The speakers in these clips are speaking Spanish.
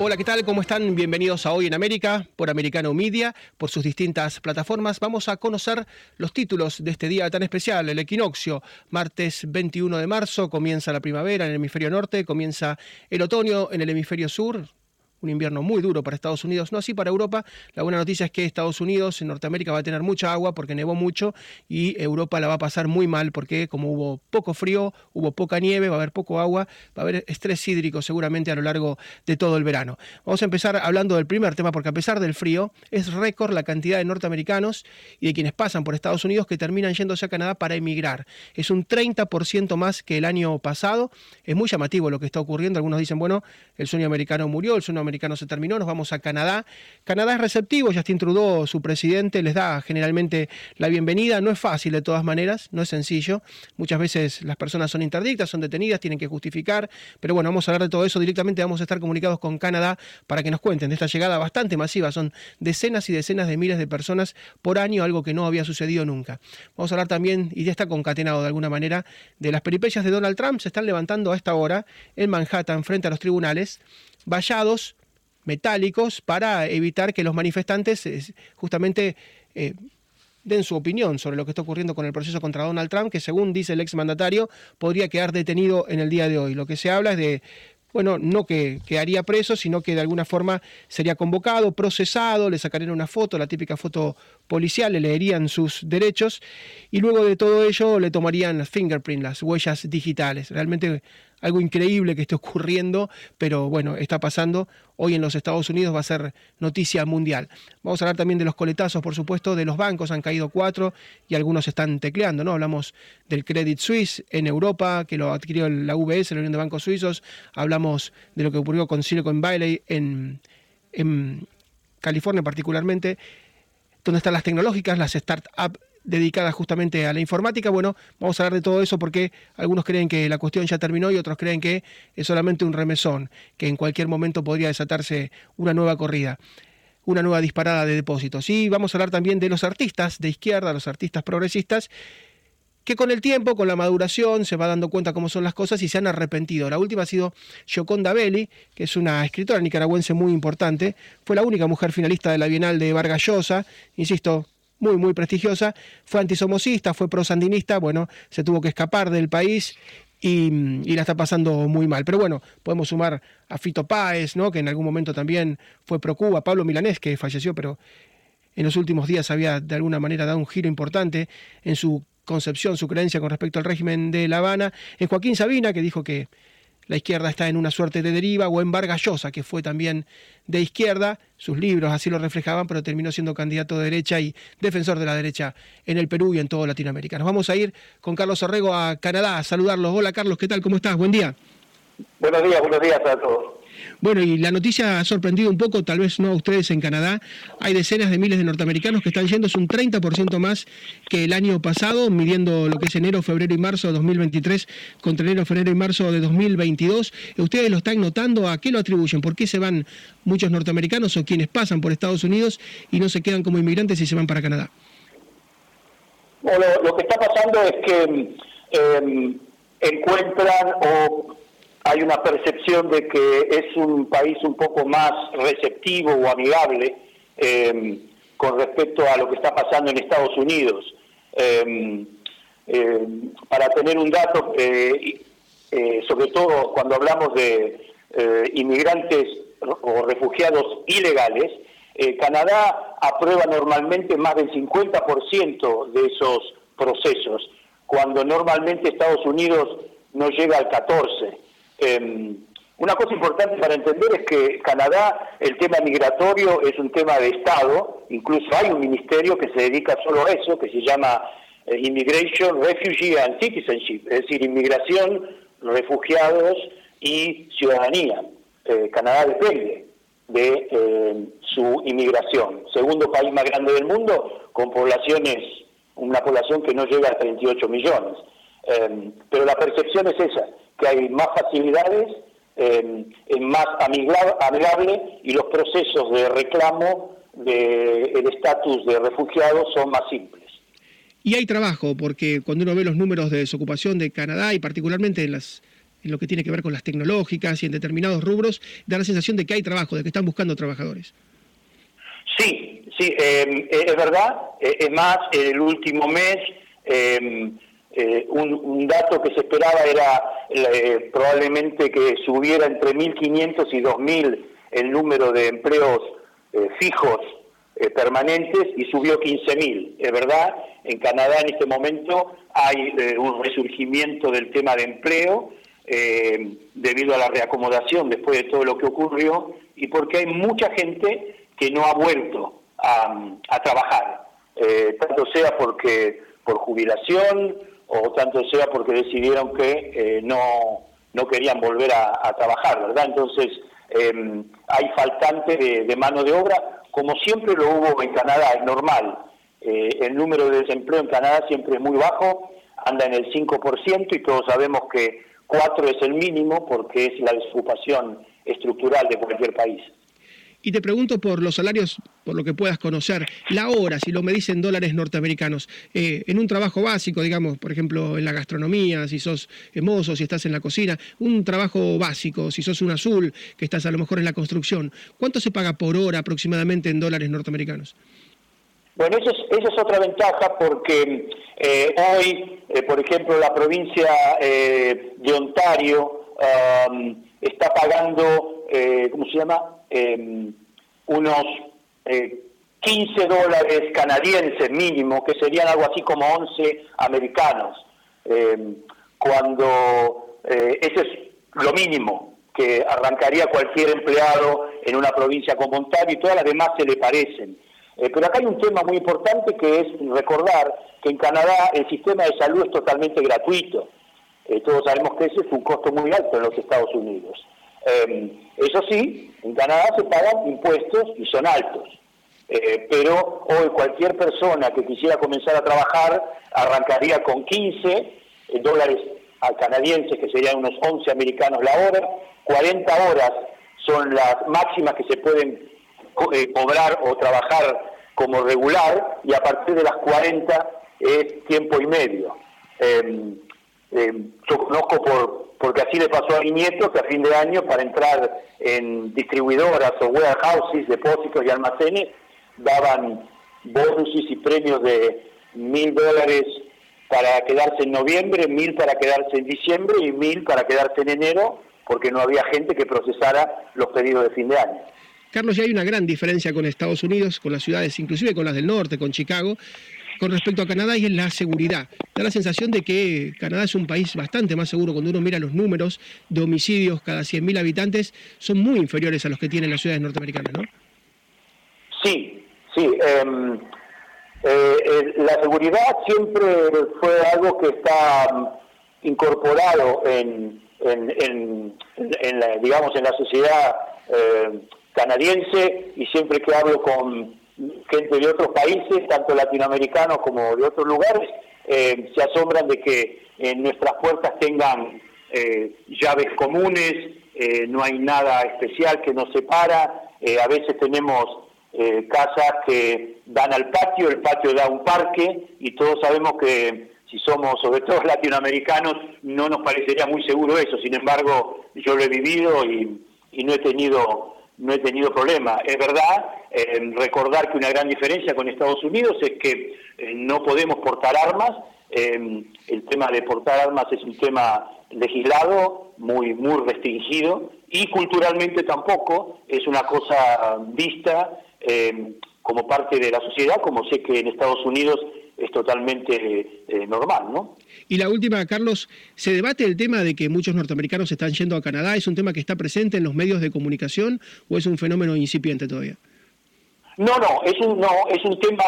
Hola, ¿qué tal? ¿Cómo están? Bienvenidos a Hoy en América por Americano Media, por sus distintas plataformas. Vamos a conocer los títulos de este día tan especial, el equinoccio. Martes 21 de marzo comienza la primavera en el hemisferio norte, comienza el otoño en el hemisferio sur un invierno muy duro para Estados Unidos, no así para Europa. La buena noticia es que Estados Unidos, en Norteamérica, va a tener mucha agua porque nevó mucho y Europa la va a pasar muy mal porque como hubo poco frío, hubo poca nieve, va a haber poco agua, va a haber estrés hídrico seguramente a lo largo de todo el verano. Vamos a empezar hablando del primer tema porque a pesar del frío, es récord la cantidad de norteamericanos y de quienes pasan por Estados Unidos que terminan yéndose a Canadá para emigrar. Es un 30% más que el año pasado. Es muy llamativo lo que está ocurriendo. Algunos dicen, bueno, el sueño americano murió, el sueño americano se terminó, nos vamos a Canadá. Canadá es receptivo, Justin Trudeau, su presidente, les da generalmente la bienvenida. No es fácil de todas maneras, no es sencillo. Muchas veces las personas son interdictas, son detenidas, tienen que justificar. Pero bueno, vamos a hablar de todo eso directamente. Vamos a estar comunicados con Canadá para que nos cuenten de esta llegada bastante masiva. Son decenas y decenas de miles de personas por año, algo que no había sucedido nunca. Vamos a hablar también, y ya está concatenado de alguna manera, de las peripecias de Donald Trump. Se están levantando a esta hora en Manhattan frente a los tribunales vallados metálicos para evitar que los manifestantes eh, justamente eh, den su opinión sobre lo que está ocurriendo con el proceso contra Donald Trump, que según dice el exmandatario podría quedar detenido en el día de hoy. Lo que se habla es de bueno, no que quedaría preso, sino que de alguna forma sería convocado, procesado, le sacarían una foto, la típica foto policial, le leerían sus derechos y luego de todo ello le tomarían las fingerprints, las huellas digitales. Realmente algo increíble que esté ocurriendo, pero bueno, está pasando. Hoy en los Estados Unidos va a ser noticia mundial. Vamos a hablar también de los coletazos, por supuesto, de los bancos, han caído cuatro y algunos están tecleando, ¿no? Hablamos del Credit Suisse en Europa, que lo adquirió la UBS, la Unión de Bancos Suizos. Hablamos de lo que ocurrió con Silicon Valley en, en California particularmente donde están las tecnológicas, las startups dedicada justamente a la informática. Bueno, vamos a hablar de todo eso porque algunos creen que la cuestión ya terminó y otros creen que es solamente un remesón, que en cualquier momento podría desatarse una nueva corrida una nueva disparada de depósitos. Y vamos a hablar también de los artistas de izquierda, los artistas progresistas, que con el tiempo, con la maduración, se va dando cuenta cómo son las cosas y se han arrepentido. La última ha sido Gioconda Belli, que es una escritora nicaragüense muy importante, fue la única mujer finalista de la Bienal de Vargas Llosa, insisto, muy, muy prestigiosa, fue antisomocista, fue prosandinista, bueno, se tuvo que escapar del país y, la está pasando muy mal. Pero bueno, podemos sumar a Fito Páez, ¿no? que en algún momento también fue pro Cuba, Pablo Milanés, que falleció, pero en los últimos días había de alguna manera dado un giro importante en su concepción, su creencia con respecto al régimen de La Habana, en Joaquín Sabina, que dijo que la izquierda está en una suerte de deriva, o en Vargas Llosa, que fue también de izquierda, sus libros así lo reflejaban, pero terminó siendo candidato de derecha y defensor de la derecha en el Perú y en toda Latinoamérica. Nos vamos a ir con Carlos Orrego a Canadá a saludarlos. Hola Carlos, ¿qué tal? ¿Cómo estás? Buen día. Buenos días, buenos días a todos. Bueno, y la noticia ha sorprendido un poco, tal vez no a ustedes en Canadá. Hay decenas de miles de norteamericanos que están yendo, es un 30% más que el año pasado, midiendo lo que es enero, febrero y marzo de 2023 contra enero, febrero y marzo de 2022. ¿Ustedes lo están notando? ¿A qué lo atribuyen? ¿Por qué se van muchos norteamericanos o quienes pasan por Estados Unidos y no se quedan como inmigrantes y se van para Canadá? Bueno, lo que está pasando es que eh, encuentran o hay una percepción de que es un país un poco más receptivo o amigable em, con respecto a lo que está pasando en Estados Unidos. Em, em, para tener un dato, eh, eh, sobre todo cuando hablamos de eh, inmigrantes o refugiados ilegales, Canadá aprueba normalmente más del 50% de esos procesos, cuando normalmente Estados Unidos no llega al 14%. Eh, una cosa importante para entender es que Canadá, el tema migratorio es un tema de Estado, incluso hay un ministerio que se dedica solo a eso, que se llama eh, Immigration, Refugee and Citizenship, es decir, inmigración, refugiados y ciudadanía. Eh, Canadá depende de eh, su inmigración. Segundo país más grande del mundo, con poblaciones, una población que no llega a 38 millones. pero la percepción es esa, que hay más facilidades, eh, es más amigable y los procesos de reclamo del estatus de refugiados son más simples. Y hay trabajo, porque cuando uno ve los números de desocupación de Canadá y particularmente en las, en lo que tiene que ver con las tecnológicas y en determinados rubros, da la sensación de que hay trabajo, de que están buscando trabajadores. Sí, sí, em, es verdad. Es más, en el último mes eh, un, dato que se esperaba era eh, probablemente que subiera entre 1.500 y 2.000 el número de empleos eh, fijos permanentes y subió 15.000. Es verdad, en Canadá en este momento hay un resurgimiento del tema de empleo debido a la reacomodación después de todo lo que ocurrió y porque hay mucha gente que no ha vuelto a, trabajar, tanto sea porque por jubilación o tanto sea porque decidieron que eh, no, no querían volver a, trabajar, ¿verdad? Entonces, em, hay faltante de, mano de obra, como siempre lo hubo en Canadá, es normal. Eh, el número de desempleo en Canadá siempre es muy bajo, anda en el 5% y todos sabemos que 4 es el mínimo porque es la desocupación estructural de cualquier país. Y te pregunto por los salarios, por lo que puedas conocer, la hora, si lo me dicen dólares norteamericanos, eh, en un trabajo básico, digamos, por ejemplo, en la gastronomía, si sos mozo, si estás en la cocina, un trabajo básico, si sos un azul, que estás a lo mejor en la construcción, ¿cuánto se paga por hora aproximadamente en dólares norteamericanos? Bueno, eso es, es otra ventaja porque eh, hoy, eh, por ejemplo, la provincia de Ontario está pagando, ¿cómo se llama? Em, unos 15 eh, dólares canadienses mínimo, que serían algo así como 11 americanos, em, cuando eh, ese es lo mínimo que arrancaría cualquier empleado en una provincia como Ontario y todas las demás se le parecen. Eh, pero acá hay un tema muy importante que es recordar que en Canadá el sistema de salud es totalmente gratuito. todos sabemos que ese es un costo muy alto en los Estados Unidos. Em, eso sí, en Canadá se pagan impuestos y son altos. Eh, pero hoy cualquier persona que quisiera comenzar a trabajar arrancaría con 15 eh, dólares canadienses, que serían unos 11 americanos la hora, 40 horas son las máximas que se pueden eh, cobrar o trabajar como regular, y a partir de las 40 es tiempo y medio. Em, em, yo conozco por, porque así le pasó a mi nieto que a fin de año para entrar en distribuidoras o warehouses, depósitos y almacenes, daban bonuses y premios de mil dólares para quedarse en noviembre, mil para quedarse en diciembre y mil para quedarse en enero, porque no había gente que procesara los pedidos de fin de año. Carlos, ya hay una gran diferencia con Estados Unidos, con las ciudades, inclusive con las del norte, con Chicago, con respecto a Canadá y es la seguridad. Da la sensación de que Canadá es un país bastante más seguro cuando uno mira los números de homicidios cada 100.000 habitantes, son muy inferiores a los que tienen las ciudades norteamericanas, ¿no? Sí, sí. Em, eh, la seguridad siempre fue algo que está mm, incorporado en, la, digamos, en la sociedad eh, canadiense y siempre que hablo con gente de otros países, tanto latinoamericanos como de otros lugares, eh, se asombran de que en nuestras puertas tengan eh, llaves comunes, eh, no hay nada especial que nos separa, a veces tenemos casas que dan al patio, el patio da un parque y todos sabemos que si somos sobre todo latinoamericanos no nos parecería muy seguro eso, sin embargo yo lo he vivido y no he tenido no he tenido problema. Es verdad, eh, recordar que una gran diferencia con Estados Unidos es que eh, no podemos portar armas. Eh, el tema de portar armas es un tema legislado, muy, muy restringido, y culturalmente tampoco es una cosa vista como parte de la sociedad, como sé que en Estados Unidos es totalmente normal, ¿no? Y la última, Carlos, ¿se debate el tema de que muchos norteamericanos están yendo a Canadá? ¿Es un tema que está presente en los medios de comunicación o es un fenómeno incipiente todavía? No, no, es un, no, es un tema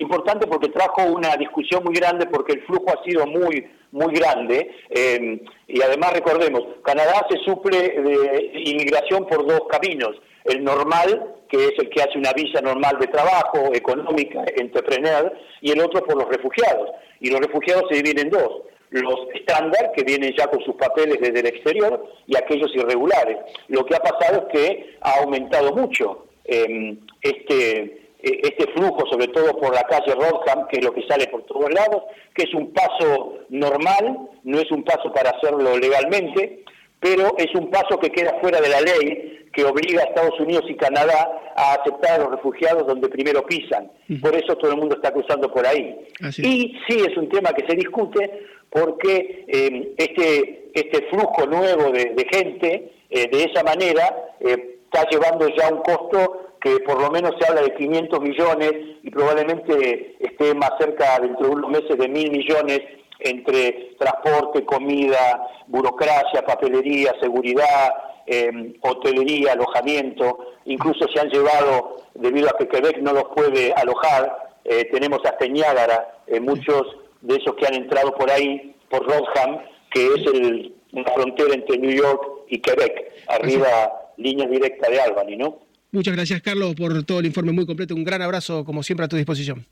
importante porque trajo una discusión muy grande porque el flujo ha sido muy, muy grande eh, y además recordemos, Canadá se suple de inmigración por dos caminos, el normal, que es el que hace una visa normal de trabajo, económica, entrepreneur, y el otro por los refugiados. Y los refugiados se dividen en dos, los estándar, que vienen ya con sus papeles desde el exterior, y aquellos irregulares. Lo que ha pasado es que ha aumentado mucho em, este eh, este flujo, sobre todo por la calle Rodham, que es lo que sale por todos lados, que es un paso normal, no es un paso para hacerlo legalmente, pero es un paso que queda fuera de la ley que obliga a Estados Unidos y Canadá a aceptar a los refugiados donde primero pisan. Por eso todo el mundo está cruzando por ahí. Y sí es un tema que se discute porque eh, este, este flujo nuevo de, gente, eh, de esa manera, eh, está llevando ya un costo que por lo menos se habla de 500 millones y probablemente esté más cerca dentro de unos meses de mil millones entre transporte, comida, burocracia, papelería, seguridad, eh, hotelería, alojamiento, incluso se han llevado, debido a que Quebec no los puede alojar, eh, tenemos hasta Niágara, eh, muchos de esos que han entrado por ahí, por Rodham, que es el, una frontera entre New York y Quebec, arriba línea directa de Albany, ¿no? Muchas gracias, Carlos, por todo el informe muy completo. Un gran abrazo, como siempre, a tu disposición.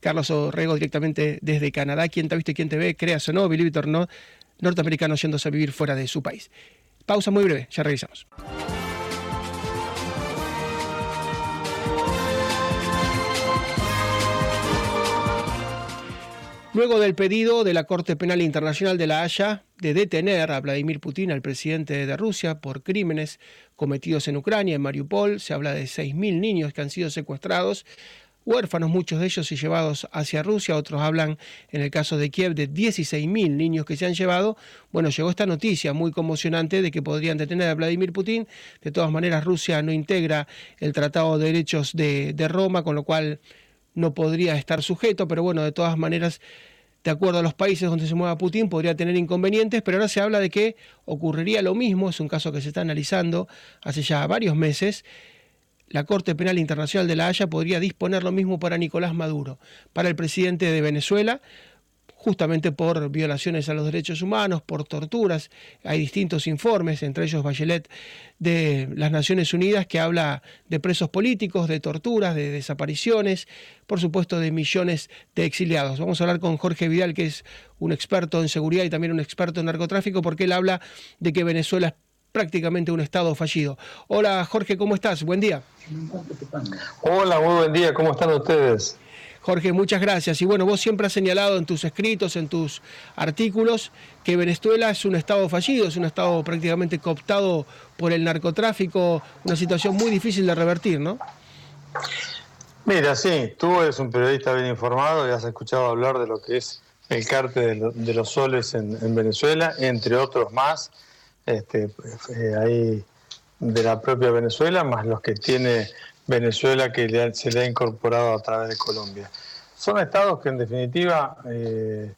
Carlos Orrego, directamente desde Canadá. ¿Quién te ha visto y quién te ve? Creas o no, Billy it no, norteamericanos yéndose a vivir fuera de su país. Pausa muy breve, ya regresamos. Luego del pedido de la Corte Penal Internacional de La Haya de detener a Vladimir Putin, al presidente de Rusia, por crímenes cometidos en Ucrania, en Mariupol, se habla de 6.000 niños que han sido secuestrados, huérfanos, muchos de ellos y llevados hacia Rusia, otros hablan en el caso de Kiev de 16.000 niños que se han llevado. Bueno, llegó esta noticia muy conmocionante de que podrían detener a Vladimir Putin. De todas maneras, Rusia no integra el Tratado de Derechos de, de Roma, con lo cual no podría estar sujeto, pero bueno, de todas maneras, de acuerdo a los países donde se mueva Putin, podría tener inconvenientes, pero ahora se habla de que ocurriría lo mismo, es un caso que se está analizando hace ya varios meses. La Corte Penal Internacional de La Haya podría disponer lo mismo para Nicolás Maduro, para el presidente de Venezuela, justamente por violaciones a los derechos humanos, por torturas. Hay distintos informes, entre ellos Bachelet de las Naciones Unidas, que habla de presos políticos, de torturas, de desapariciones, por supuesto de millones de exiliados. Vamos a hablar con Jorge Vidal, que es un experto en seguridad y también un experto en narcotráfico, porque él habla de que Venezuela es prácticamente un Estado fallido. Hola Jorge, ¿cómo estás? Buen día. Hola, muy buen día, ¿cómo están ustedes? Jorge, muchas gracias. Y bueno, vos siempre has señalado en tus escritos, en tus artículos, que Venezuela es un Estado fallido, es un Estado prácticamente cooptado por el narcotráfico, una situación muy difícil de revertir, ¿no? Mira, sí, tú eres un periodista bien informado y has escuchado hablar de lo que es el cártel de, los soles en, Venezuela, entre otros más, este, eh, de la propia Venezuela, más los que tiene Venezuela que se le ha incorporado a través de Colombia. Son estados que en definitiva eh,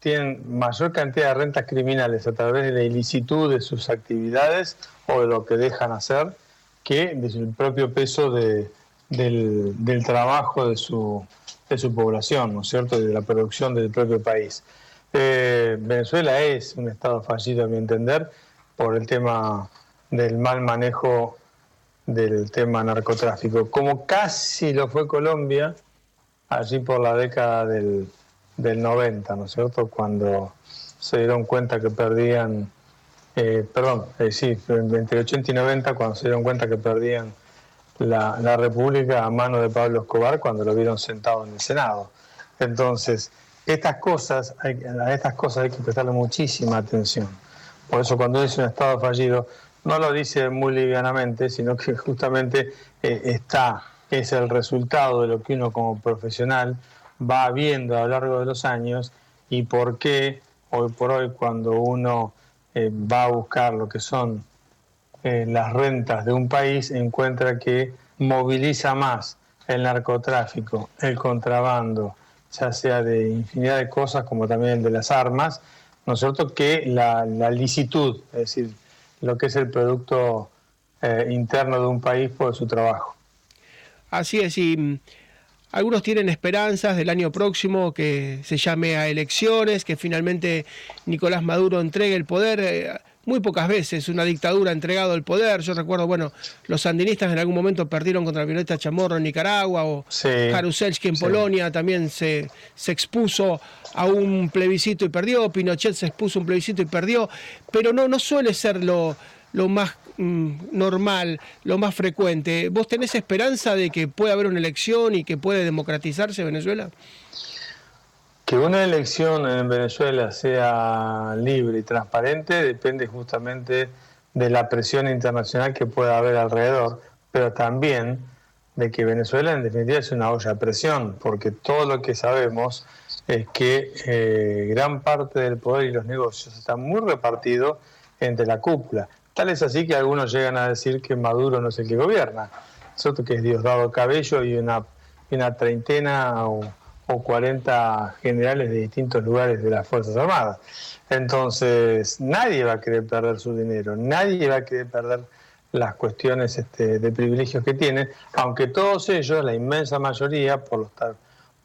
tienen mayor cantidad de rentas criminales a través de la ilicitud de sus actividades o de lo que dejan hacer que del propio peso del, trabajo de su, de su población, ¿no es cierto?, de la producción del propio país. Eh, Venezuela es un estado fallido, a mi entender, por el tema del mal manejo del tema narcotráfico, como casi lo fue Colombia allí por la década del, del 90, ¿no es cierto? Cuando se dieron cuenta que perdían, eh, perdón, eh, sí, entre 80 y 90, cuando se dieron cuenta que perdían la, la República a mano de Pablo Escobar cuando lo vieron sentado en el Senado. Entonces, estas cosas, a estas cosas hay que prestarle muchísima atención. Por eso cuando es un Estado fallido, no lo dice muy livianamente, sino que justamente eh, está, es el resultado de lo que uno como profesional va viendo a lo largo de los años y por qué hoy por hoy cuando uno eh, va a buscar lo que son eh, las rentas de un país, encuentra que moviliza más el narcotráfico, el contrabando, ya sea de infinidad de cosas como también el de las armas, ¿no es cierto?, que la, la licitud, es decir, lo que es el producto eh, interno de un país por su trabajo. Así es, y mm, algunos tienen esperanzas del año próximo que se llame a elecciones, que finalmente Nicolás Maduro entregue el poder. Muy pocas veces una dictadura entregado el poder. Yo recuerdo, bueno, los sandinistas en algún momento perdieron contra Violeta Chamorro en Nicaragua, o sí, en Polonia también se, se expuso a un plebiscito y perdió, Pinochet se expuso a un plebiscito y perdió, pero no, no suele ser lo, lo más mm, normal, lo más frecuente. ¿Vos tenés esperanza de que pueda haber una elección y que puede democratizarse Venezuela? Que una elección en Venezuela sea libre y transparente depende justamente de la presión internacional que pueda haber alrededor, pero también de que Venezuela en definitiva es una olla de presión, porque todo lo que sabemos es que eh, gran parte del poder y los negocios están muy repartidos entre la cúpula. Tal es así que algunos llegan a decir que Maduro no es el que gobierna, cierto que es Diosdado Cabello y una treintena o, o 40 generales de distintos lugares de las Fuerzas Armadas. Entonces, nadie va a querer perder su dinero, nadie va a querer perder las cuestiones este, de privilegios que tienen, aunque todos ellos, la inmensa mayoría, por los,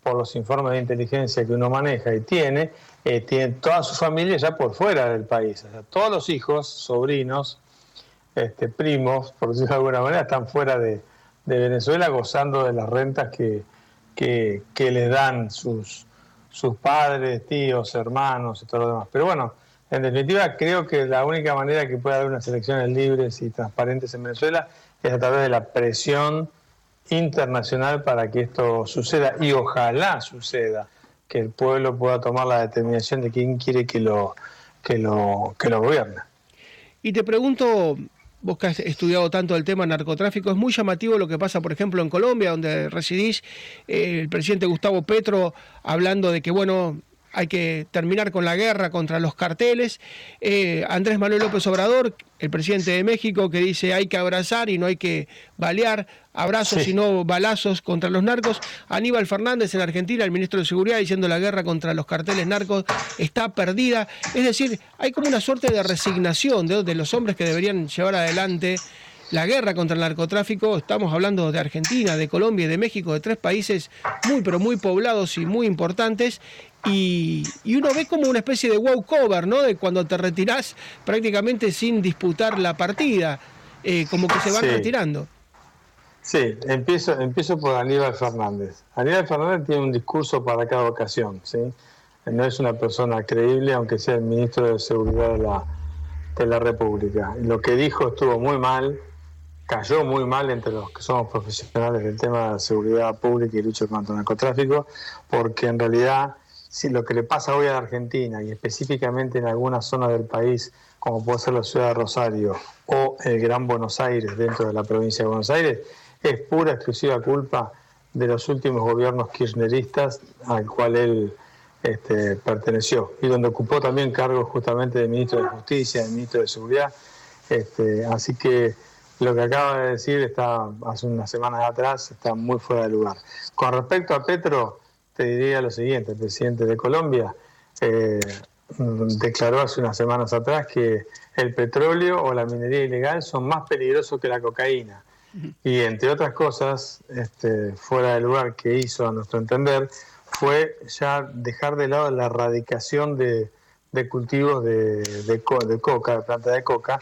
por los informes de inteligencia que uno maneja y tiene, eh, tienen toda su familia ya por fuera del país. O sea, todos los hijos, sobrinos, este, primos, por decirlo de alguna manera, están fuera de, Venezuela gozando de las rentas que, que, les dan sus, sus padres, tíos, hermanos y todo lo demás. Pero bueno, en definitiva, creo que la única manera que pueda haber unas elecciones libres y transparentes en Venezuela es a través de la presión internacional para que esto suceda y ojalá suceda, que el pueblo pueda tomar la determinación de quién quiere que lo, que lo, que lo gobierne. Y te pregunto, vos que has estudiado tanto el tema narcotráfico, es muy llamativo lo que pasa, por ejemplo, en Colombia, donde residís, eh, el presidente Gustavo Petro hablando de que, bueno, hay que terminar con la guerra contra los carteles. Eh, Andrés Manuel López Obrador, el presidente de México, que dice hay que abrazar y no hay que balear, abrazos y no balazos contra los narcos. Aníbal Fernández en Argentina, el ministro de Seguridad, diciendo la guerra contra los carteles narcos está perdida. Es decir, hay como una suerte de resignación de, de los hombres que deberían llevar adelante la guerra contra el narcotráfico, estamos hablando de Argentina, de Colombia y de México, de tres países muy, pero muy poblados y muy importantes, y, uno ve como una especie de wow cover, ¿no? De cuando te retirás prácticamente sin disputar la partida, eh, como que se van retirando. Sí, empiezo, empiezo por Aníbal Fernández. Aníbal Fernández tiene un discurso para cada ocasión, ¿sí? No es una persona creíble, aunque sea el ministro de Seguridad de la, de la República. Lo que dijo estuvo muy mal, cayó muy mal entre los que somos profesionales del tema de seguridad pública y lucha contra el narcotráfico, porque en realidad si lo que le pasa hoy a la Argentina y específicamente en alguna zona del país, como puede ser la ciudad de Rosario o el Gran Buenos Aires dentro de la provincia de Buenos Aires, es pura exclusiva culpa de los últimos gobiernos kirchneristas al cual él este, perteneció y donde ocupó también cargos justamente de ministro de Justicia, de ministro de Seguridad. Este, así que lo que acaba de decir está hace unas semanas atrás está muy fuera de lugar. Con respecto a Petro, te diría lo siguiente, el presidente de Colombia eh, declaró hace unas semanas atrás que el petróleo o la minería ilegal son más peligrosos que la cocaína. Y entre otras cosas, este, fuera del lugar que hizo, a nuestro entender, fue ya dejar de lado la erradicación de, cultivos de, de, coca, de planta de coca,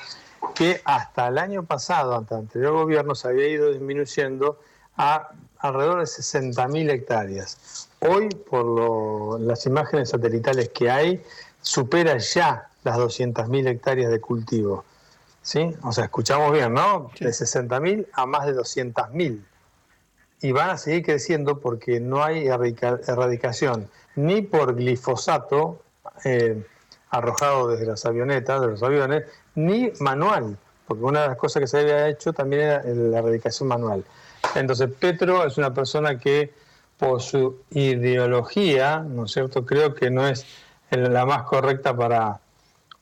que hasta el año pasado, ante el anterior gobierno, se había ido disminuyendo a alrededor de 60.000 hectáreas. Hoy, por las imágenes satelitales que hay, supera ya las 200.000 hectáreas de cultivo. ¿Sí? O sea, escuchamos bien, ¿no? De 60.000 a más de 200.000. Y van a seguir creciendo porque no hay erradicación ni por glifosato eh, arrojado desde las avionetas, de los aviones, ni manual, porque una de las cosas que se había hecho también era la erradicación manual. Entonces, Petro es una persona que por su ideología, ¿no es cierto?, creo que no es la más correcta para,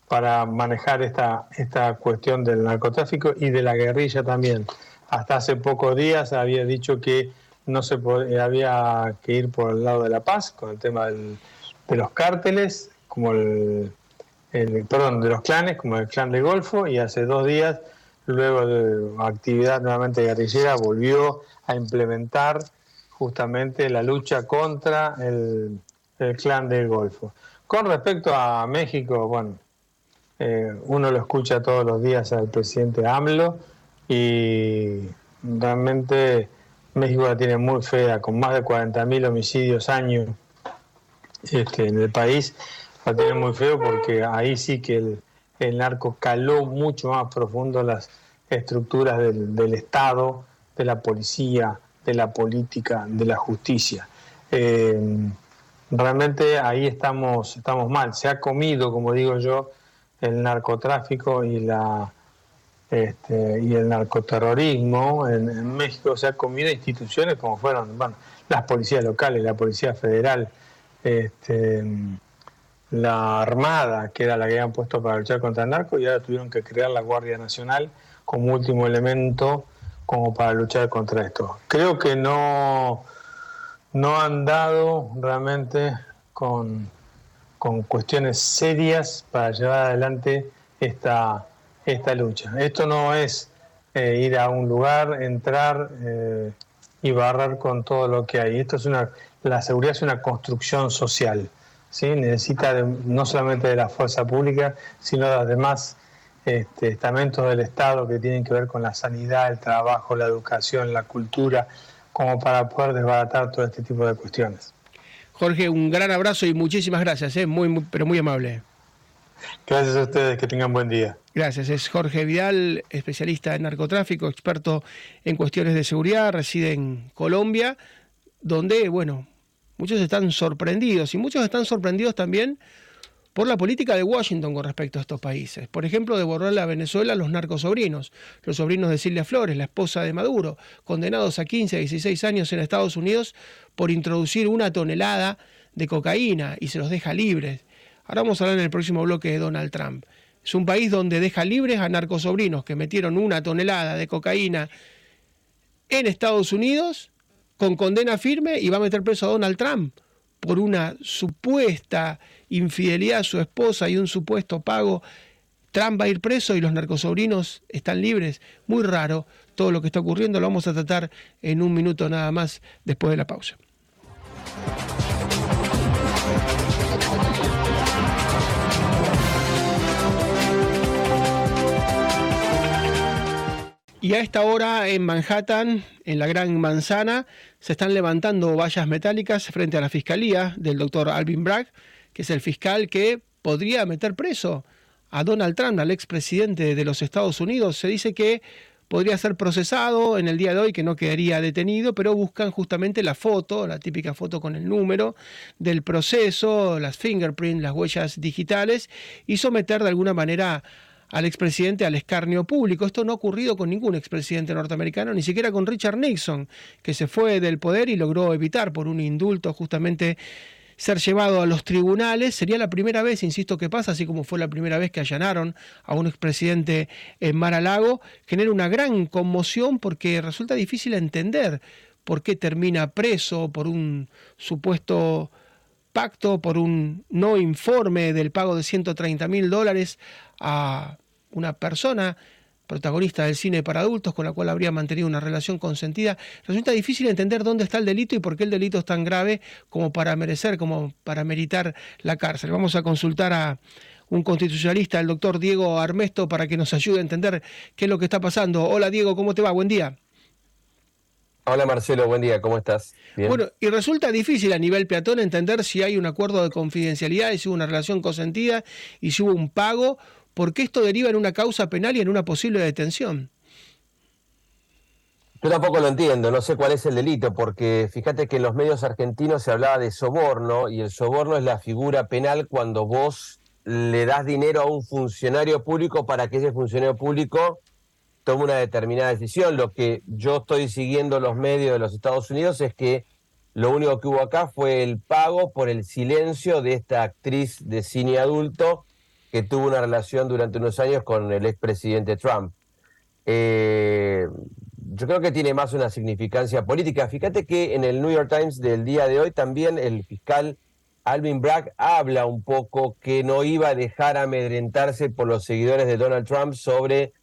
para manejar esta, esta cuestión del narcotráfico y de la guerrilla también. Hasta hace pocos días había dicho que no se había que ir por el lado de la paz con el tema de los cárteles, como el, perdón, de los clanes, como el clan de Golfo, y hace dos días luego de actividad nuevamente guerrillera, volvió a implementar justamente la lucha contra el, clan del Golfo. Con respecto a México, bueno, eh, uno lo escucha todos los días al presidente AMLO y realmente México la tiene muy fea, con más de 40.000 homicidios año este, en el país, la tiene muy feo porque ahí sí que el, el narco caló mucho más profundo las estructuras del, Estado, de la policía, de la política, de la justicia. Eh, realmente ahí estamos, estamos mal. Se ha comido, como digo yo, el narcotráfico y la este, y el narcoterrorismo en, México se ha comido instituciones como fueron bueno, las policías locales, la policía federal, este, la armada, que era la que habían puesto para luchar contra el narco, y ahora tuvieron que crear la Guardia Nacional como último elemento como para luchar contra esto. Creo que no, no han dado realmente con, con cuestiones serias para llevar adelante esta, esta lucha. Esto no es eh, ir a un lugar, entrar eh, y barrar con todo lo que hay. Esto es una, la seguridad es una construcción social. ¿sí? Necesita no solamente de la fuerza pública, sino de los demás este, estamentos del Estado que tienen que ver con la sanidad, el trabajo, la educación, la cultura, como para poder desbaratar todo este tipo de cuestiones. Jorge, un gran abrazo y muchísimas gracias, ¿eh? muy, pero muy amable. Gracias a ustedes, que tengan buen día. Gracias, es Jorge Vidal, especialista en narcotráfico, experto en cuestiones de seguridad, reside en Colombia, donde, bueno, muchos están sorprendidos y muchos están sorprendidos también por la política de Washington con respecto a estos países. Por ejemplo, devolverle a Venezuela los narcosobrinos, los sobrinos de Silvia Flores, la esposa de Maduro, condenados a 15 a 16 años en Estados Unidos por introducir una tonelada de cocaína y se los deja libres. Ahora vamos a hablar en el próximo bloque de Donald Trump. Es un país donde deja libres a narcosobrinos que metieron una tonelada de cocaína en Estados Unidos con condena firme y va a meter preso a Donald Trump por una supuesta infidelidad a su esposa y un supuesto pago, Trump va a ir preso y los narcosobrinos están libres. Muy raro todo lo que está ocurriendo. Lo vamos a tratar en un minuto nada más después de la pausa. Y a esta hora en Manhattan, en la Gran Manzana, se están levantando vallas metálicas frente a la fiscalía del doctor Alvin Bragg, que es el fiscal que podría meter preso a Donald Trump, al expresidente de los Estados Unidos. Se dice que podría ser procesado en el día de hoy, que no quedaría detenido, pero buscan justamente la foto, la típica foto con el número del proceso, las fingerprints, las huellas digitales, y someter de alguna manera al expresidente al escarnio público. Esto no ha ocurrido con ningún expresidente norteamericano, ni siquiera con Richard Nixon, que se fue del poder y logró evitar por un indulto justamente ser llevado a los tribunales. Sería la primera vez, insisto, que pasa, así como fue la primera vez que allanaron a un expresidente en Mar-a-Lago. Genera una gran conmoción porque resulta difícil entender por qué termina preso por un supuesto pacto, por un no informe del pago de 130 mil dólares a una persona protagonista del cine para adultos con la cual habría mantenido una relación consentida, resulta difícil entender dónde está el delito y por qué el delito es tan grave como para merecer, como para meritar la cárcel. Vamos a consultar a un constitucionalista, el doctor Diego Armesto, para que nos ayude a entender qué es lo que está pasando. Hola Diego, ¿cómo te va? Buen día. Hola Marcelo, buen día, ¿cómo estás? Bueno, y resulta difícil a nivel peatón entender si hay un acuerdo de confidencialidad, si hubo una relación consentida y si hubo un pago porque esto deriva en una causa penal y en una posible detención. Yo tampoco lo entiendo, no sé cuál es el delito, porque fíjate que en los medios argentinos se hablaba de soborno y el soborno es la figura penal cuando vos le das dinero a un funcionario público para que ese funcionario público tome una determinada decisión. Lo que yo estoy siguiendo los medios de los Estados Unidos es que lo único que hubo acá fue el pago por el silencio de esta actriz de cine adulto que tuvo una relación durante unos años con el expresidente Trump. Eh, yo creo que tiene más una significancia política. Fíjate que en el New York Times del día de hoy también el fiscal Alvin Bragg habla un poco que no iba a dejar amedrentarse por los seguidores de Donald Trump sobre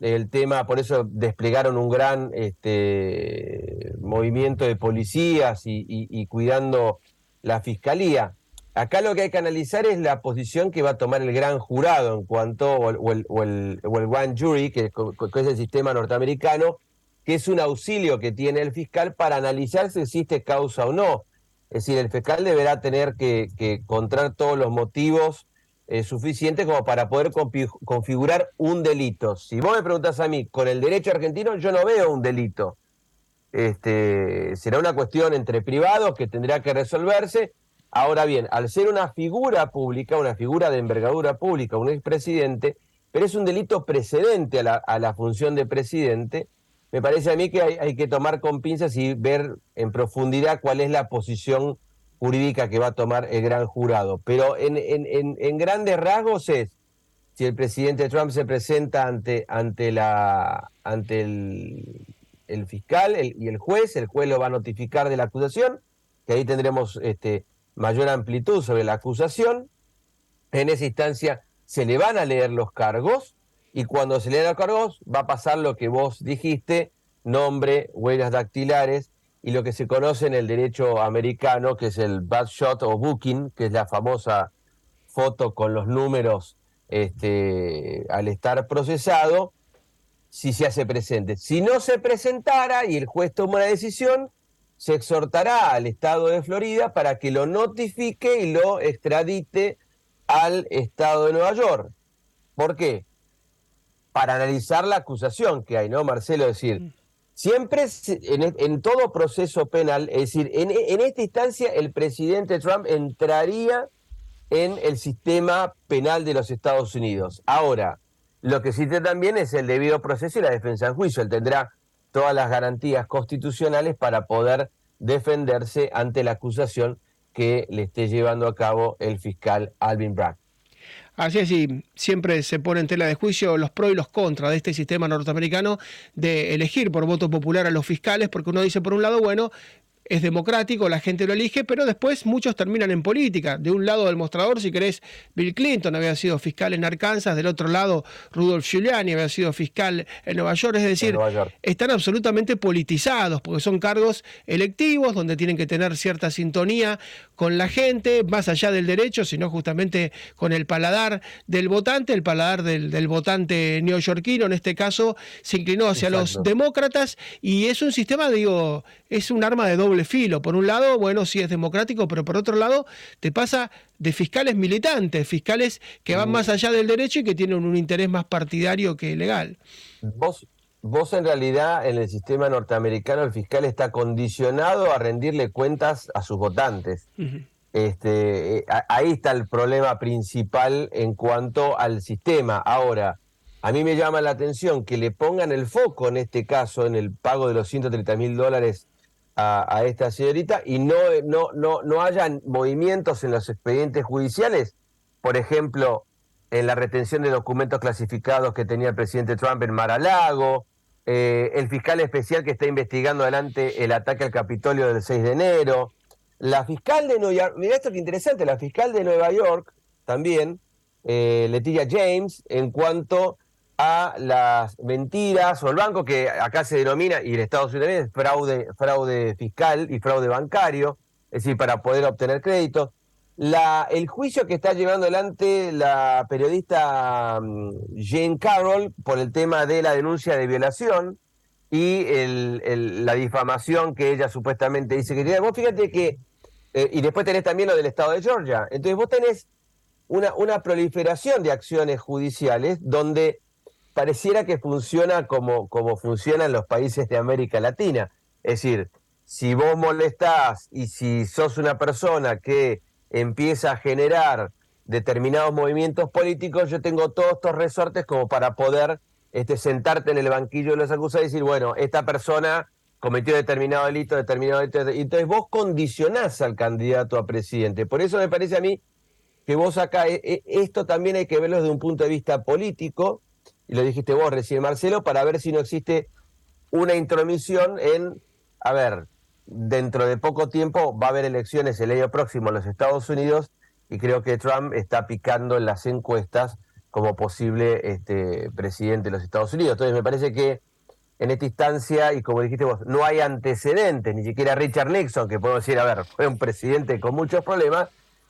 el tema, por eso desplegaron un gran este, movimiento de policías y cuidando la fiscalía. Acá lo que hay que analizar es la posición que va a tomar el gran jurado en cuanto, o el, o el, One Jury, que, es el sistema norteamericano, que es un auxilio que tiene el fiscal para analizar si existe causa o no. Es decir, el fiscal deberá tener que, encontrar todos los motivos eh, suficientes como para poder configurar un delito. Si vos me preguntás a mí, con el derecho argentino yo no veo un delito. Este, será una cuestión entre privados que tendrá que resolverse Ahora bien, al ser una figura pública, una figura de envergadura pública, un expresidente, pero es un delito precedente a la, función de presidente, me parece a mí que hay, que tomar con pinzas y ver en profundidad cuál es la posición jurídica que va a tomar el gran jurado. Pero en, grandes rasgos es, si el presidente Trump se presenta ante, ante, la, ante el, fiscal y el juez, el juez lo va a notificar de la acusación, que ahí tendremos este, mayor amplitud sobre la acusación. En esa instancia se le van a leer los cargos y cuando se lean los cargos va a pasar lo que vos dijiste, nombre, huellas dactilares y lo que se conoce en el derecho americano, que es el bad shot o booking, que es la famosa foto con los números este, al estar procesado, si se hace presente. Si no se presentara y el juez toma una decisión, se exhortará al Estado de Florida para que lo notifique y lo extradite al Estado de Nueva York. ¿Por qué? Para analizar la acusación que hay, ¿no, Marcelo? Es decir, siempre en, todo proceso penal, es decir, en, en esta instancia el presidente Trump entraría en el sistema penal de los Estados Unidos. Ahora, lo que existe también es el debido proceso y la defensa en juicio. Él tendrá todas las garantías constitucionales para poder defenderse ante la acusación que le esté llevando a cabo el fiscal Alvin Bragg. Así es, y siempre se pone en tela de juicio los pros y los contras de este sistema norteamericano de elegir por voto popular a los fiscales, porque uno dice, por un lado, bueno, es democrático, la gente lo elige, pero después muchos terminan en política. De un lado del mostrador, si querés, Bill Clinton había sido fiscal en Arkansas, del otro lado Rudolf Giuliani había sido fiscal en Nueva York, es decir, están absolutamente politizados porque son cargos electivos donde tienen que tener cierta sintonía con la gente, más allá del derecho, sino justamente con el paladar del votante, el paladar del, votante neoyorquino, en este caso, se inclinó hacia los demócratas y es un sistema, digo, es un arma de doble filo. Por un lado, bueno, sí es democrático, pero por otro lado, te pasa de fiscales militantes, fiscales que van más allá del derecho y que tienen un interés más partidario que legal. Vos, vos en realidad en el sistema norteamericano el fiscal está condicionado a rendirle cuentas a sus votantes. este, eh, ahí está el problema principal en cuanto al sistema. Ahora, a mí me llama la atención que le pongan el foco en este caso en el pago de los 130 mil dólares a, esta señorita y no, no, no, no hayan movimientos en los expedientes judiciales, por ejemplo, en la retención de documentos clasificados que tenía el presidente Trump en Mar-a-Lago, eh, el fiscal especial que está investigando adelante el ataque al Capitolio del 6 de enero, la fiscal de Nueva York, mira esto que interesante, la fiscal de Nueva York también, eh, Leticia James, en cuanto a las mentiras o el banco que acá se denomina, y en Estados Unidos es fraude, fraude fiscal y fraude bancario, es decir, para poder obtener créditos. La, el juicio que está llevando adelante la periodista mm, Jane Carroll por el tema de la denuncia de violación y el, la difamación que ella supuestamente dice que tiene. Vos fíjate que, eh, y después tenés también lo del estado de Georgia. Entonces vos tenés una, una proliferación de acciones judiciales donde pareciera que funciona como, como funciona en los países de América Latina. Es decir, si vos molestás y si sos una persona que empieza a generar determinados movimientos políticos, yo tengo todos estos resortes como para poder este, sentarte en el banquillo de los acusados y decir, bueno, esta persona cometió determinado delito, determinado delito. Entonces vos condicionás al candidato a presidente. Por eso me parece a mí que vos acá, e, e, esto también hay que verlo desde un punto de vista político, y lo dijiste vos recién, Marcelo, para ver si no existe una intromisión en, a ver, dentro de poco tiempo va a haber elecciones el año próximo en los Estados Unidos y creo que Trump está picando en las encuestas como posible este, presidente de los Estados Unidos. Entonces me parece que en esta instancia, y como dijiste vos, no hay antecedentes, ni siquiera Richard Nixon, que podemos decir, a ver, fue un presidente con muchos problemas,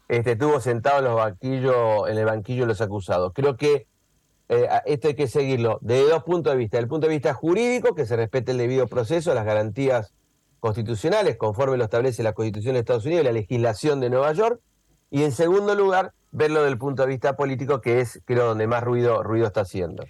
este, estuvo sentado en, los banquillos, en el banquillo de los acusados. Creo que eh, esto hay que seguirlo desde dos puntos de vista. el punto de vista jurídico, que se respete el debido proceso, las garantías constitucionales, conforme lo establece la Constitución de Estados Unidos y la legislación de Nueva York. Y en segundo lugar, verlo desde el punto de vista político, que es, creo, donde más ruido, ruido está haciendo.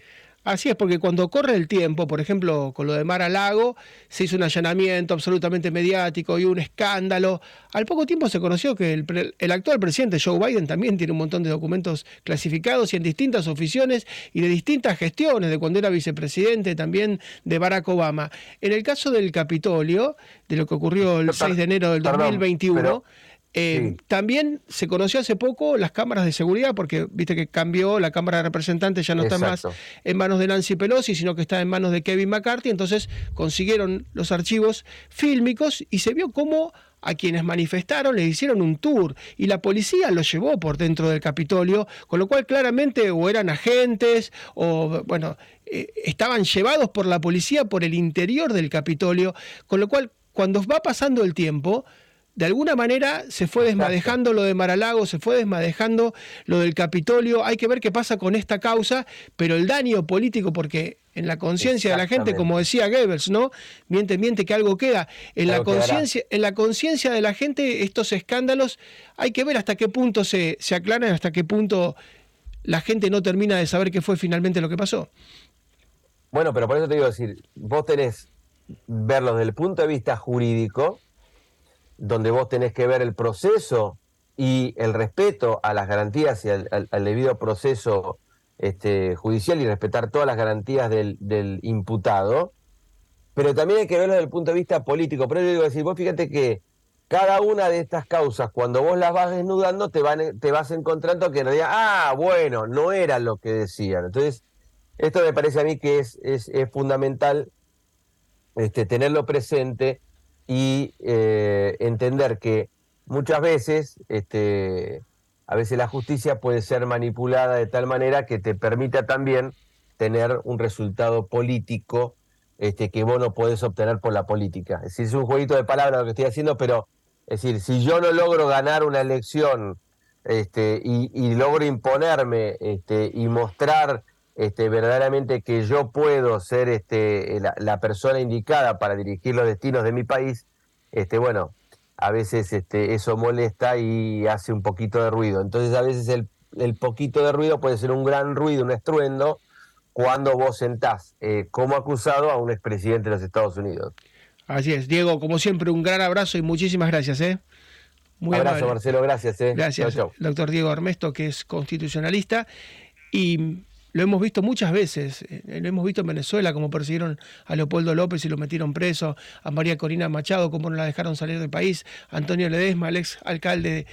Así es, porque cuando corre el tiempo, por ejemplo, con lo de Mar a Lago, se hizo un allanamiento absolutamente mediático y un escándalo. Al poco tiempo se conoció que el, actual presidente Joe Biden también tiene un montón de documentos clasificados y en distintas oficinas y de distintas gestiones, de cuando era vicepresidente también de Barack Obama. En el caso del Capitolio, de lo que ocurrió el 6 de enero del 2021, eh, también se conoció hace poco las cámaras de seguridad, porque viste que cambió, la Cámara de Representantes ya no está más en manos de Nancy Pelosi, sino que está en manos de Kevin McCarthy, entonces consiguieron los archivos fílmicos y se vio cómo a quienes manifestaron les hicieron un tour y la policía los llevó por dentro del Capitolio, con lo cual claramente o eran agentes o, bueno, eh, estaban llevados por la policía por el interior del Capitolio, con lo cual cuando va pasando el tiempo, de alguna manera se fue desmadejando lo de Maralago, se fue desmadejando lo del Capitolio. Hay que ver qué pasa con esta causa, pero el daño político, porque en la conciencia de la gente, como decía Goebbels, ¿no? Miente, miente que algo queda. En la conciencia, en la conciencia de la gente, estos escándalos, hay que ver hasta qué punto se, se aclaran, hasta qué punto la gente no termina de saber qué fue finalmente lo que pasó. Bueno, pero por eso te digo decir, vos tenés verlo desde el punto de vista jurídico, donde vos tenés que ver el proceso y el respeto a las garantías y al, debido proceso este, judicial y respetar todas las garantías del, imputado, pero también hay que verlo desde el punto de vista político. Pero yo digo, decir, vos fíjate que cada una de estas causas, cuando vos las vas desnudando, te, van, te vas encontrando que en realidad, ah, bueno, no era lo que decían. Entonces, esto me parece a mí que es, es, es fundamental este, tenerlo presente y eh, entender que muchas veces, este, a veces la justicia puede ser manipulada de tal manera que te permita también tener un resultado político este, que vos no podés obtener por la política. Es decir, es un jueguito de palabras lo que estoy haciendo, pero es decir, si yo no logro ganar una elección este, y, logro imponerme este, y mostrar este, verdaderamente que yo puedo ser este, la, persona indicada para dirigir los destinos de mi país, este, bueno, a veces este, eso molesta y hace un poquito de ruido. Entonces a veces el, el poquito de ruido puede ser un gran ruido, un estruendo, cuando vos sentás eh, como acusado a un expresidente de los Estados Unidos. Así es, Diego, como siempre, un gran abrazo y muchísimas gracias. ¿eh? Muy abrazo, Marcelo, gracias. ¿eh? Gracias, doctor Diego Armesto, que es constitucionalista. Y lo hemos visto muchas veces, eh, lo hemos visto en Venezuela, como persiguieron a Leopoldo López y lo metieron preso, a María Corina Machado, cómo no la dejaron salir del país, Antonio Ledesma, el ex alcalde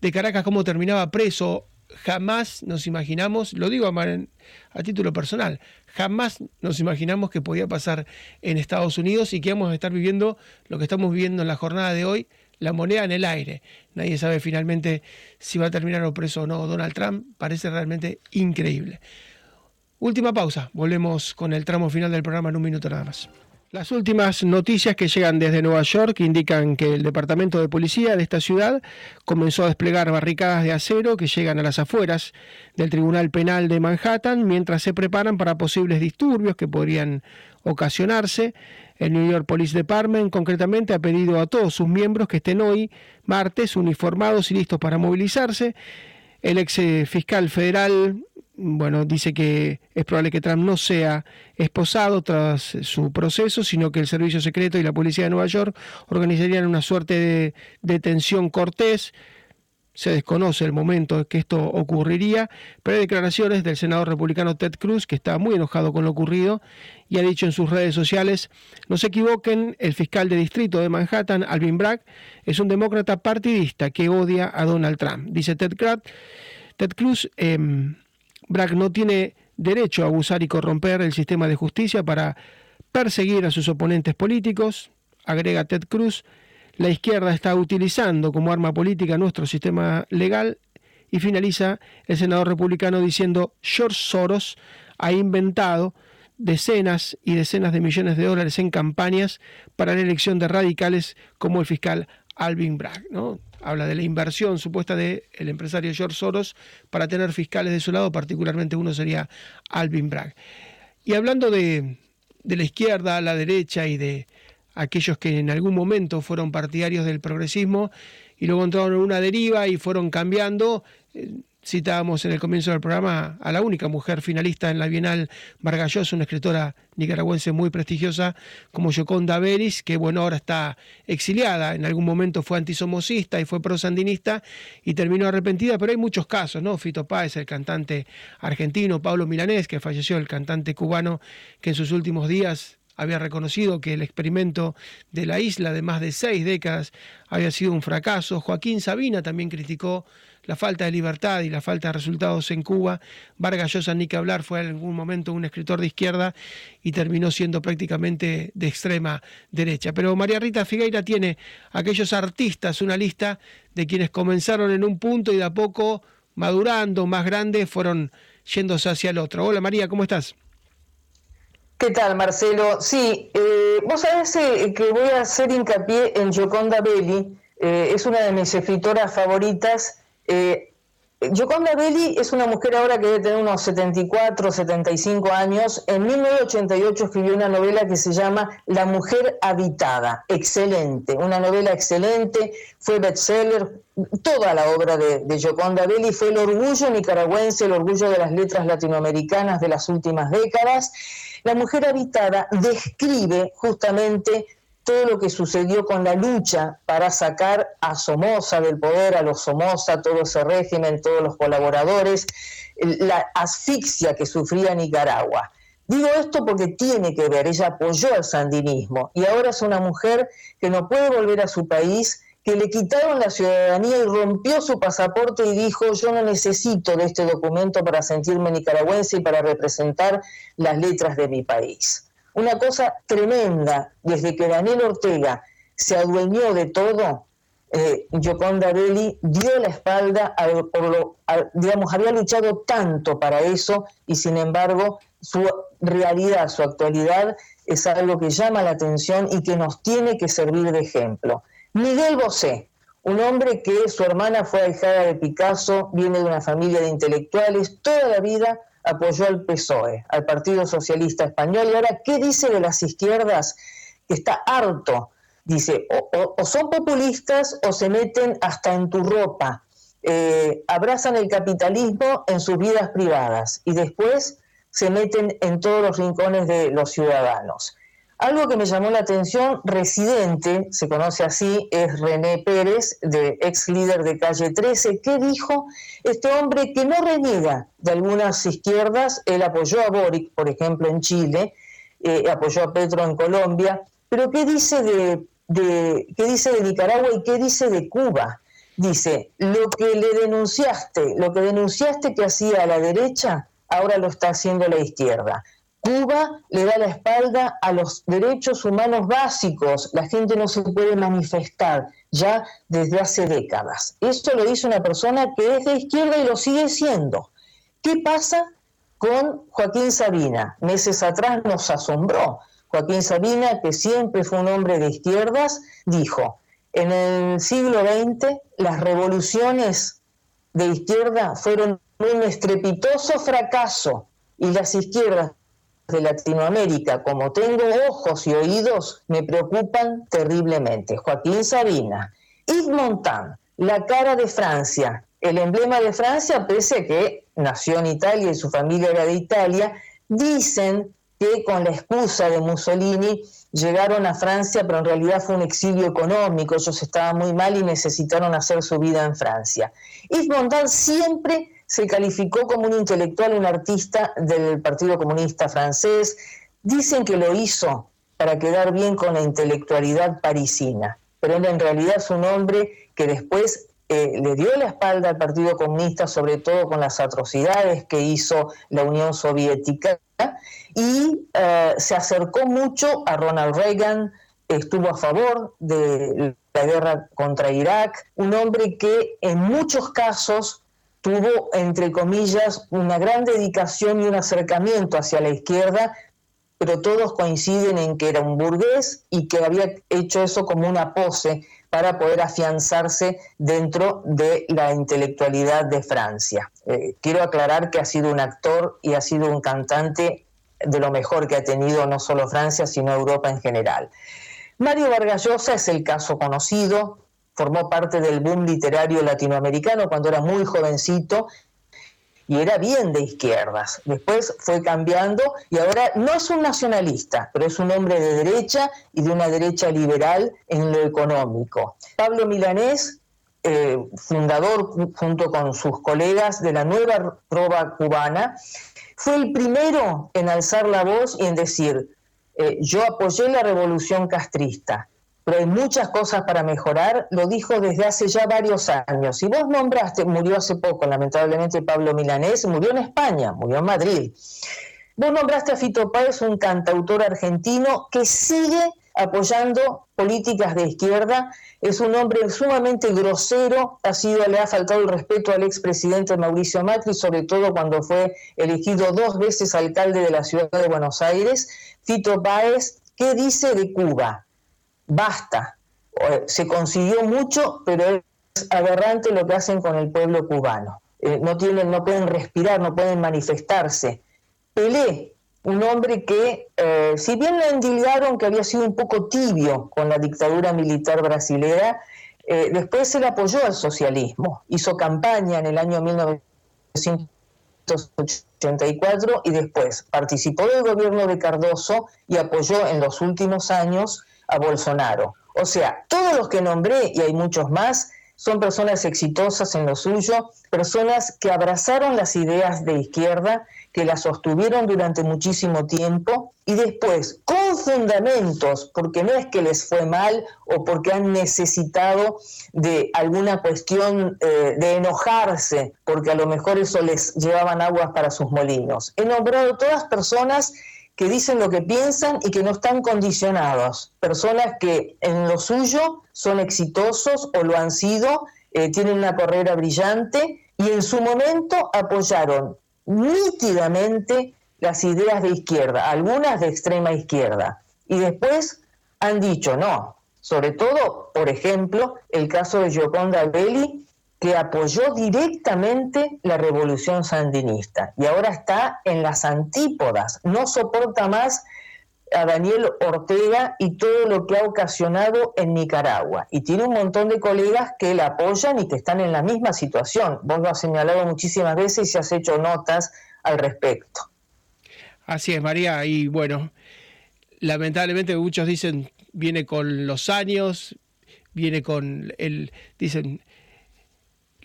de Caracas, cómo terminaba preso. Jamás nos imaginamos, lo digo a, a título personal, jamás nos imaginamos que podía pasar en Estados Unidos y que vamos a estar viviendo lo que estamos viviendo en la jornada de hoy, la moneda en el aire. Nadie sabe finalmente si va a terminar o preso o no Donald Trump. Parece realmente increíble. Última pausa, volvemos con el tramo final del programa en un minuto nada más. Las últimas noticias que llegan desde Nueva York indican que el Departamento de Policía de esta ciudad comenzó a desplegar barricadas de acero que llegan a las afueras del Tribunal Penal de Manhattan mientras se preparan para posibles disturbios que podrían ocasionarse. El New York Police Department concretamente ha pedido a todos sus miembros que estén hoy, martes, uniformados y listos para movilizarse. El ex fiscal federal bueno, dice que es probable que Trump no sea esposado tras su proceso, sino que el Servicio Secreto y la Policía de Nueva York organizarían una suerte de detención cortés. Se desconoce el momento en que esto ocurriría, pero hay declaraciones del senador republicano Ted Cruz, que está muy enojado con lo ocurrido, y ha dicho en sus redes sociales, no se equivoquen, el fiscal de distrito de Manhattan, Alvin Bragg, es un demócrata partidista que odia a Donald Trump. Dice Ted Cruz, Ted Cruz em, Bragg no tiene derecho a abusar y corromper el sistema de justicia para perseguir a sus oponentes políticos, agrega Ted Cruz, la izquierda está utilizando como arma política nuestro sistema legal y finaliza el senador republicano diciendo George Soros ha inventado decenas y decenas de millones de dólares en campañas para la elección de radicales como el fiscal Alvin Bragg. Habla de la inversión supuesta del el empresario George Soros para tener fiscales de su lado, particularmente uno sería Alvin Bragg. Y hablando de, la izquierda a la derecha y de aquellos que en algún momento fueron partidarios del progresismo y luego entraron en una deriva y fueron cambiando, eh, citábamos en el comienzo del programa a la única mujer finalista en la Bienal Vargallosa, una escritora nicaragüense muy prestigiosa como Yoconda Beris, que bueno, ahora está exiliada, en algún momento fue antisomocista y fue prosandinista y terminó arrepentida, pero hay muchos casos, ¿no? Fito Páez, el cantante argentino, Pablo Milanés, que falleció, el cantante cubano, que en sus últimos días había reconocido que el experimento de la isla de más de seis décadas había sido un fracaso. Joaquín Sabina también criticó la falta de libertad y la falta de resultados en Cuba. Vargas Llosa, ni que hablar, fue en algún momento un escritor de izquierda y terminó siendo prácticamente de extrema derecha. Pero María Rita Figueira tiene aquellos artistas, una lista de quienes comenzaron en un punto y de a poco, madurando, más grandes, fueron yéndose hacia el otro. Hola María, ¿cómo estás? ¿Qué tal, Marcelo? Sí, eh, vos sabés eh, que voy a hacer hincapié en Gioconda Belli, eh, es una de mis escritoras favoritas. Gioconda Belli es una mujer ahora que debe tener unos 74, 75 años. En 1988 escribió una novela que se llama La mujer habitada. Excelente, una novela excelente, fue bestseller. Toda la obra de, de Belli fue el orgullo nicaragüense, el orgullo de las letras latinoamericanas de las últimas décadas. La mujer habitada describe justamente todo lo que sucedió con la lucha para sacar a Somoza del poder, a los Somoza, todo ese régimen, todos los colaboradores, la asfixia que sufría Nicaragua. Digo esto porque tiene que ver, ella apoyó al sandinismo y ahora es una mujer que no puede volver a su país, que le quitaron la ciudadanía y rompió su pasaporte y dijo, yo no necesito de este documento para sentirme nicaragüense y para representar las letras de mi país. Una cosa tremenda, desde que Daniel Ortega se adueñó de todo, eh, Yoconda Belli dio la espalda, por lo, digamos, había luchado tanto para eso y sin embargo su realidad, su actualidad es algo que llama la atención y que nos tiene que servir de ejemplo. Miguel Bosé, un hombre que su hermana fue ahijada de Picasso, viene de una familia de intelectuales, toda la vida apoyó al PSOE, al Partido Socialista Español, y ahora, ¿qué dice de las izquierdas? Está harto, dice, o, son populistas o se meten hasta en tu ropa, eh, abrazan el capitalismo en sus vidas privadas y después se meten en todos los rincones de los ciudadanos. Algo que me llamó la atención, residente, se conoce así, es René Pérez, de ex líder de Calle 13. ¿Qué dijo este hombre que no reniega de algunas izquierdas? Él apoyó a Boric, por ejemplo, en Chile, eh, apoyó a Petro en Colombia, pero ¿qué dice de, ¿qué dice de Nicaragua y qué dice de Cuba? Dice, lo que le denunciaste, lo que denunciaste que hacía a la derecha, ahora lo está haciendo la izquierda. Cuba le da la espalda a los derechos humanos básicos. La gente no se puede manifestar ya desde hace décadas. Esto lo dice una persona que es de izquierda y lo sigue siendo. ¿Qué pasa con Joaquín Sabina? Meses atrás nos asombró. Joaquín Sabina, que siempre fue un hombre de izquierdas, dijo, en el siglo XX las revoluciones de izquierda fueron un estrepitoso fracaso y las izquierdas de Latinoamérica, como tengo ojos y oídos, me preocupan terriblemente. Joaquín Sabina, Yves Montand, la cara de Francia, el emblema de Francia, pese a que nació en Italia y su familia era de Italia, dicen que con la excusa de Mussolini llegaron a Francia, pero en realidad fue un exilio económico, ellos estaban muy mal y necesitaron hacer su vida en Francia. Yves Montand siempre se calificó como un intelectual, un artista del Partido Comunista francés. Dicen que lo hizo para quedar bien con la intelectualidad parisina, pero él en realidad es un hombre que después eh, le dio la espalda al Partido Comunista, sobre todo con las atrocidades que hizo la Unión Soviética, y eh, se acercó mucho a Ronald Reagan, estuvo a favor de la guerra contra Irak, un hombre que en muchos casos tuvo, entre comillas, una gran dedicación y un acercamiento hacia la izquierda, pero todos coinciden en que era un burgués y que había hecho eso como una pose para poder afianzarse dentro de la intelectualidad de Francia. Eh, quiero aclarar que ha sido un actor y ha sido un cantante de lo mejor que ha tenido no solo Francia, sino Europa en general. Mario Vargas Llosa es el caso conocido, formó parte del boom literario latinoamericano cuando era muy jovencito y era bien de izquierdas. Después fue cambiando y ahora no es un nacionalista, pero es un hombre de derecha y de una derecha liberal en lo económico. Pablo Milanés, eh, fundador junto con sus colegas de la nueva trova cubana, fue el primero en alzar la voz y en decir, eh, yo apoyé la revolución castrista, pero hay muchas cosas para mejorar, lo dijo desde hace ya varios años. Y vos nombraste, murió hace poco, lamentablemente, Pablo Milanés, murió en España, murió en Madrid. Vos nombraste a Fito Páez, un cantautor argentino que sigue apoyando políticas de izquierda, es un hombre sumamente grosero, ha sido, le ha faltado el respeto al expresidente Mauricio Macri, sobre todo cuando fue elegido dos veces alcalde de la ciudad de Buenos Aires. Fito Páez, ¿qué dice de Cuba? Basta. Se consiguió mucho, pero es aberrante lo que hacen con el pueblo cubano. Eh, no, tienen, no pueden respirar, no pueden manifestarse. Pelé, un hombre que, eh, si bien le endilgaron que había sido un poco tibio con la dictadura militar brasilera, eh, después le apoyó al socialismo, hizo campaña en el año 1984 y después participó del gobierno de Cardoso y apoyó en los últimos años a Bolsonaro. O sea, todos los que nombré, y hay muchos más, son personas exitosas en lo suyo, personas que abrazaron las ideas de izquierda, que las sostuvieron durante muchísimo tiempo y después, con fundamentos, porque no es que les fue mal o porque han necesitado de alguna cuestión eh, de enojarse, porque a lo mejor eso les llevaban aguas para sus molinos. He nombrado todas personas que dicen lo que piensan y que no están condicionados. Personas que en lo suyo son exitosos o lo han sido, eh, tienen una carrera brillante y en su momento apoyaron nítidamente las ideas de izquierda, algunas de extrema izquierda. Y después han dicho no. Sobre todo, por ejemplo, el caso de Gioconda Belli, que apoyó directamente la revolución sandinista y ahora está en las antípodas, no soporta más a Daniel Ortega y todo lo que ha ocasionado en Nicaragua. Y tiene un montón de colegas que la apoyan y que están en la misma situación. Vos lo has señalado muchísimas veces y has hecho notas al respecto. Así es, María. Y bueno, lamentablemente muchos dicen, viene con los años, viene con el, dicen,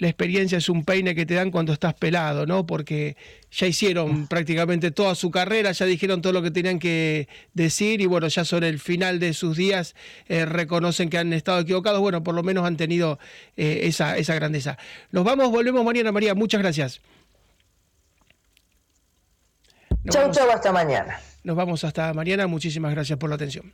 la experiencia es un peine que te dan cuando estás pelado, ¿no? Porque ya hicieron prácticamente toda su carrera, ya dijeron todo lo que tenían que decir y bueno, ya sobre el final de sus días eh, reconocen que han estado equivocados, bueno, por lo menos han tenido eh, esa, esa grandeza. Nos vamos, volvemos mañana, María, muchas gracias. chau, chau, hasta mañana. Nos vamos hasta mañana, muchísimas gracias por la atención.